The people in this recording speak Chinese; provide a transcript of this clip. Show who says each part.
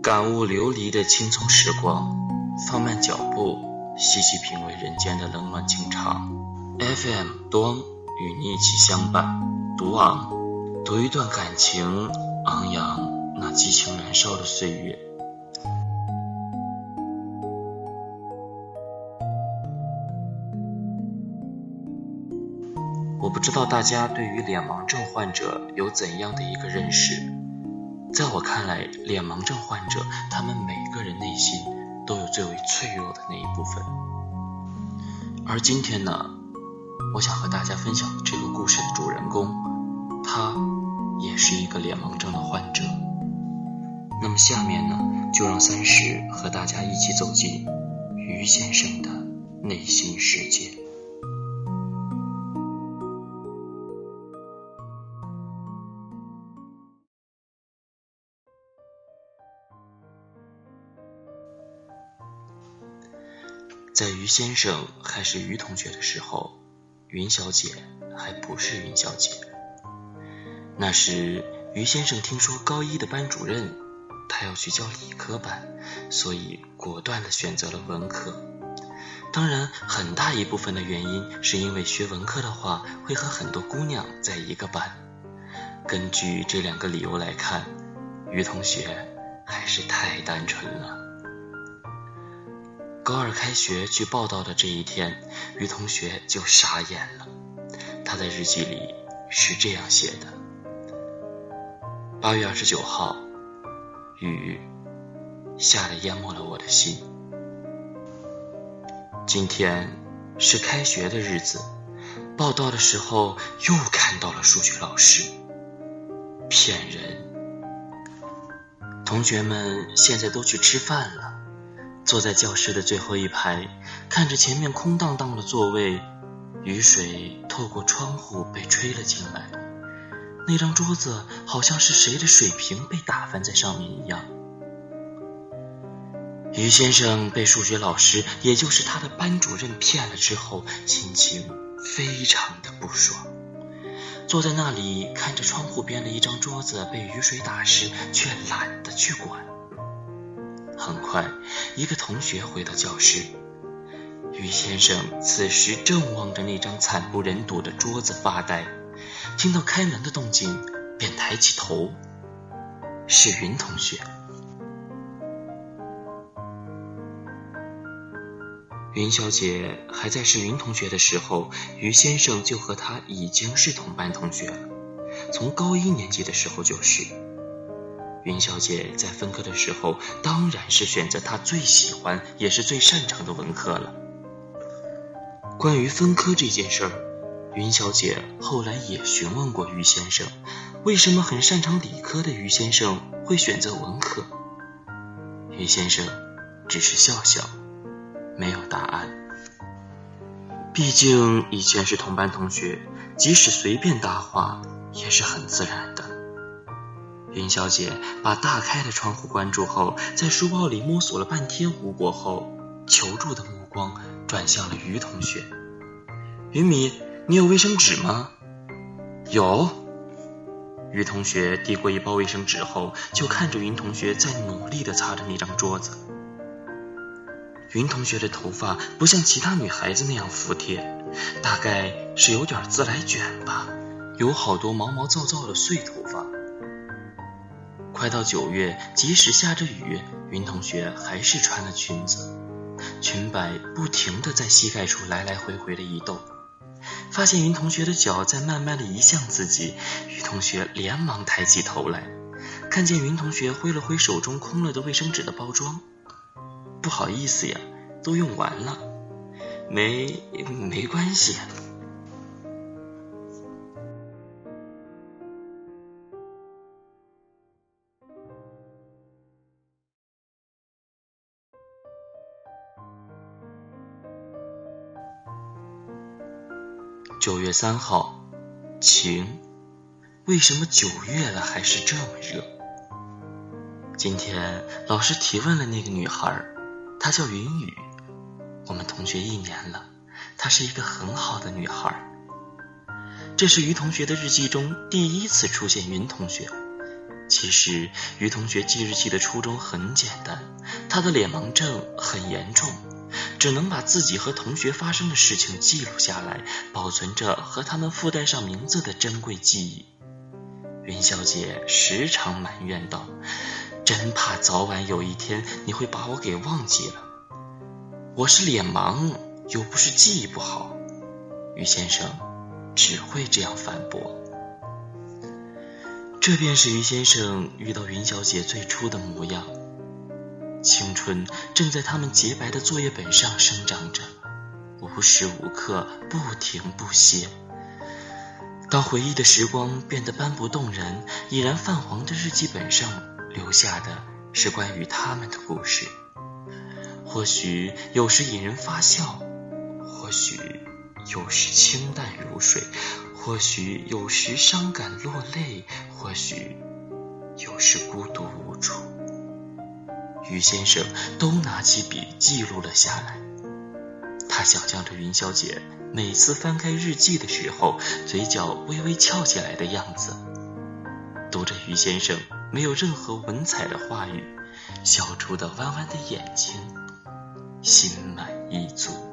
Speaker 1: 感悟流离的青葱时光，放慢脚步，细细品味人间的冷暖情长。FM 端与你一起相伴，读昂，读一段感情，昂扬那激情燃烧的岁月。我不知道大家对于脸盲症患者有怎样的一个认识。在我看来，脸盲症患者他们每个人内心都有最为脆弱的那一部分。而今天呢，我想和大家分享这个故事的主人公，他也是一个脸盲症的患者。那么下面呢，就让三十和大家一起走进于先生的内心世界。在于先生还是于同学的时候，云小姐还不是云小姐。那时，于先生听说高一的班主任他要去教理科班，所以果断的选择了文科。当然，很大一部分的原因是因为学文科的话会和很多姑娘在一个班。根据这两个理由来看，于同学还是太单纯了。高二开学去报道的这一天，于同学就傻眼了。他在日记里是这样写的：八月二十九号，雨下的淹没了我的心。今天是开学的日子，报道的时候又看到了数学老师。骗人！同学们现在都去吃饭了。坐在教室的最后一排，看着前面空荡荡的座位，雨水透过窗户被吹了进来。那张桌子好像是谁的水瓶被打翻在上面一样。于先生被数学老师，也就是他的班主任骗了之后，心情非常的不爽，坐在那里看着窗户边的一张桌子被雨水打湿，却懒得去管。很快，一个同学回到教室，于先生此时正望着那张惨不忍睹的桌子发呆。听到开门的动静，便抬起头，是云同学。云小姐还在是云同学的时候，于先生就和她已经是同班同学了，从高一年级的时候就是。云小姐在分科的时候，当然是选择她最喜欢也是最擅长的文科了。关于分科这件事儿，云小姐后来也询问过于先生，为什么很擅长理科的于先生会选择文科？于先生只是笑笑，没有答案。毕竟以前是同班同学，即使随便搭话也是很自然的。云小姐把大开的窗户关住后，在书包里摸索了半天无果后，求助的目光转向了于同学。云米，你有卫生纸吗？有。于同学递过一包卫生纸后，就看着云同学在努力地擦着那张桌子。云同学的头发不像其他女孩子那样服帖，大概是有点自来卷吧，有好多毛毛躁躁的碎头发。快到九月，即使下着雨，云同学还是穿了裙子，裙摆不停地在膝盖处来来回回的移动。发现云同学的脚在慢慢的移向自己，于同学连忙抬起头来，看见云同学挥了挥手中空了的卫生纸的包装，不好意思呀，都用完了，没没关系。九月三号，晴。为什么九月了还是这么热？今天老师提问了那个女孩，她叫云雨，我们同学一年了，她是一个很好的女孩。这是于同学的日记中第一次出现云同学，其实，于同学记日记的初衷很简单，他的脸盲症很严重，只能把自己和同学发生的事情记录下来，保存着和他们附带上名字的珍贵记忆。云小姐时常埋怨道：“真怕早晚有一天你会把我给忘记了。”我是脸盲，又不是记忆不好。于先生只会这样反驳。这便是于先生遇到云小姐最初的模样。青春正在他们洁白的作业本上生长着，无时无刻不停不歇。当回忆的时光变得斑驳动人，已然泛黄的日记本上留下的是关于他们的故事。或许有时引人发笑，或许有时清淡如水。或许有时伤感落泪，或许有时孤独无助。于先生都拿起笔记录了下来。他想象着云小姐每次翻开日记的时候，嘴角微微翘起来的样子，读着于先生没有任何文采的话语，笑出的弯弯的眼睛，心满意足。